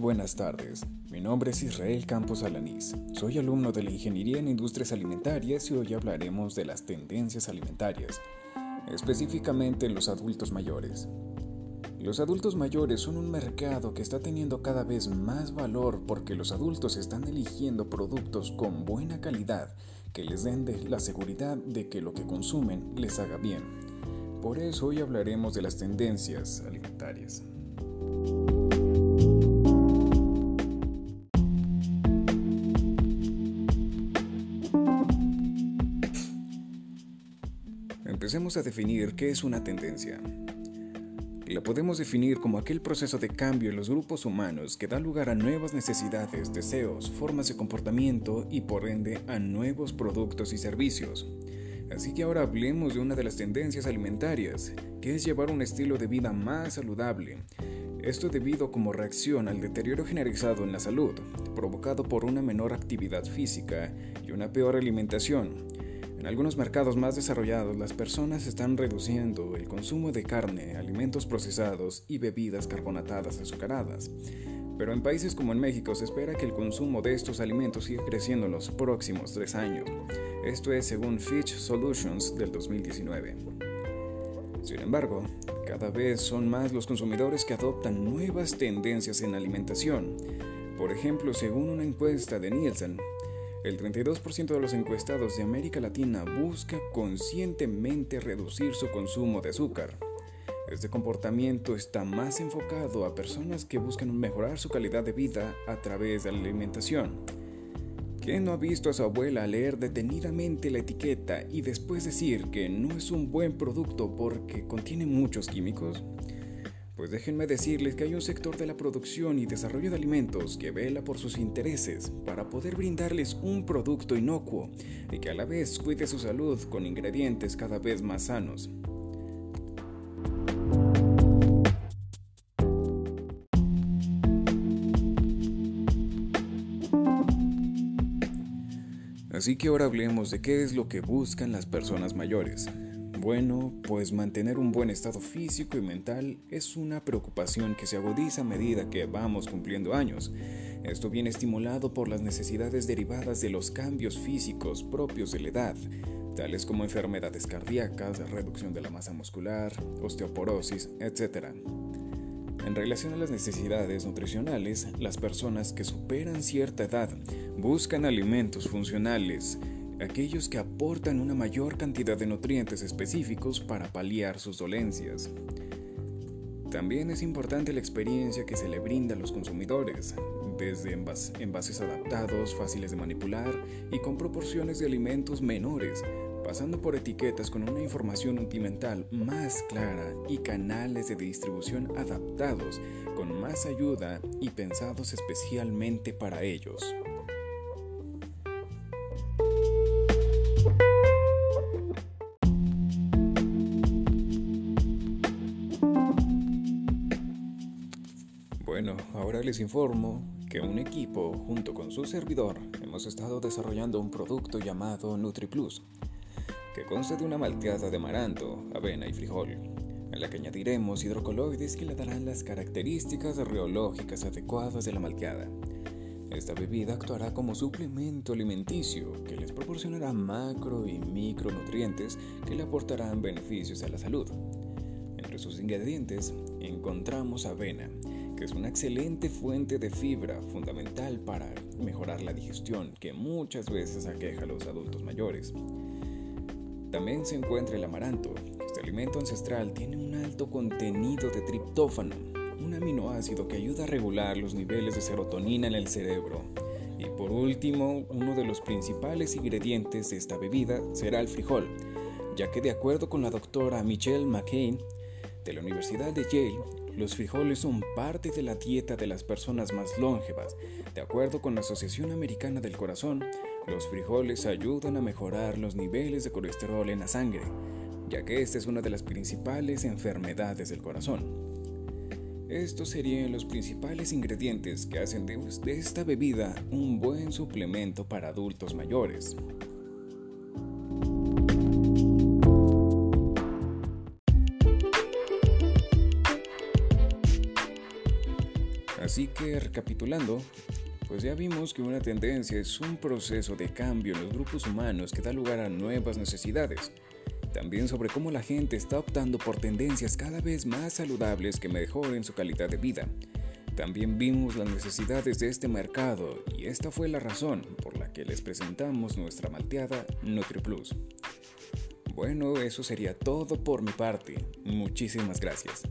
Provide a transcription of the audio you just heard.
buenas tardes. Mi nombre es Israel Campos Alanís. Soy alumno de la Ingeniería en Industrias Alimentarias y hoy hablaremos de las tendencias alimentarias, específicamente en los adultos mayores. Los adultos mayores son un mercado que está teniendo cada vez más valor porque los adultos están eligiendo productos con buena calidad que les den la seguridad de que lo que consumen les haga bien. Por eso hoy hablaremos de las tendencias alimentarias. Empecemos a definir qué es una tendencia. La podemos definir como aquel proceso de cambio en los grupos humanos que da lugar a nuevas necesidades, deseos, formas de comportamiento y por ende a nuevos productos y servicios. Así que ahora hablemos de una de las tendencias alimentarias, que es llevar un estilo de vida más saludable. Esto debido como reacción al deterioro generalizado en la salud, provocado por una menor actividad física y una peor alimentación, en algunos mercados más desarrollados, las personas están reduciendo el consumo de carne, alimentos procesados y bebidas carbonatadas azucaradas. Pero en países como en México se espera que el consumo de estos alimentos siga creciendo en los próximos tres años. Esto es según Fitch Solutions del 2019. Sin embargo, cada vez son más los consumidores que adoptan nuevas tendencias en alimentación. Por ejemplo, según una encuesta de Nielsen, el 32% de los encuestados de América Latina busca conscientemente reducir su consumo de azúcar. Este comportamiento está más enfocado a personas que buscan mejorar su calidad de vida a través de la alimentación. ¿Quién no ha visto a su abuela leer detenidamente la etiqueta y después decir que no es un buen producto porque contiene muchos químicos? Pues déjenme decirles que hay un sector de la producción y desarrollo de alimentos que vela por sus intereses para poder brindarles un producto inocuo y que a la vez cuide su salud con ingredientes cada vez más sanos. Así que ahora hablemos de qué es lo que buscan las personas mayores. Bueno, pues mantener un buen estado físico y mental es una preocupación que se agudiza a medida que vamos cumpliendo años. Esto viene estimulado por las necesidades derivadas de los cambios físicos propios de la edad, tales como enfermedades cardíacas, reducción de la masa muscular, osteoporosis, etc. En relación a las necesidades nutricionales, las personas que superan cierta edad buscan alimentos funcionales, aquellos que aportan una mayor cantidad de nutrientes específicos para paliar sus dolencias. También es importante la experiencia que se le brinda a los consumidores, desde envases adaptados, fáciles de manipular y con proporciones de alimentos menores, pasando por etiquetas con una información nutrimental más clara y canales de distribución adaptados con más ayuda y pensados especialmente para ellos. Bueno, ahora les informo que un equipo junto con su servidor hemos estado desarrollando un producto llamado NutriPlus, que consta de una malteada de amaranto, avena y frijol, en la que añadiremos hidrocoloides que le darán las características reológicas adecuadas de la malteada. Esta bebida actuará como suplemento alimenticio que les proporcionará macro y micronutrientes que le aportarán beneficios a la salud. Entre sus ingredientes encontramos avena, es una excelente fuente de fibra fundamental para mejorar la digestión que muchas veces aqueja a los adultos mayores. También se encuentra el amaranto. Este alimento ancestral tiene un alto contenido de triptófano, un aminoácido que ayuda a regular los niveles de serotonina en el cerebro. Y por último, uno de los principales ingredientes de esta bebida será el frijol, ya que de acuerdo con la doctora Michelle McCain de la Universidad de Yale, los frijoles son parte de la dieta de las personas más longevas. De acuerdo con la Asociación Americana del Corazón, los frijoles ayudan a mejorar los niveles de colesterol en la sangre, ya que esta es una de las principales enfermedades del corazón. Estos serían los principales ingredientes que hacen de esta bebida un buen suplemento para adultos mayores. Así que recapitulando, pues ya vimos que una tendencia es un proceso de cambio en los grupos humanos que da lugar a nuevas necesidades. También sobre cómo la gente está optando por tendencias cada vez más saludables que mejoren su calidad de vida. También vimos las necesidades de este mercado y esta fue la razón por la que les presentamos nuestra malteada NutriPlus. Bueno, eso sería todo por mi parte. Muchísimas gracias.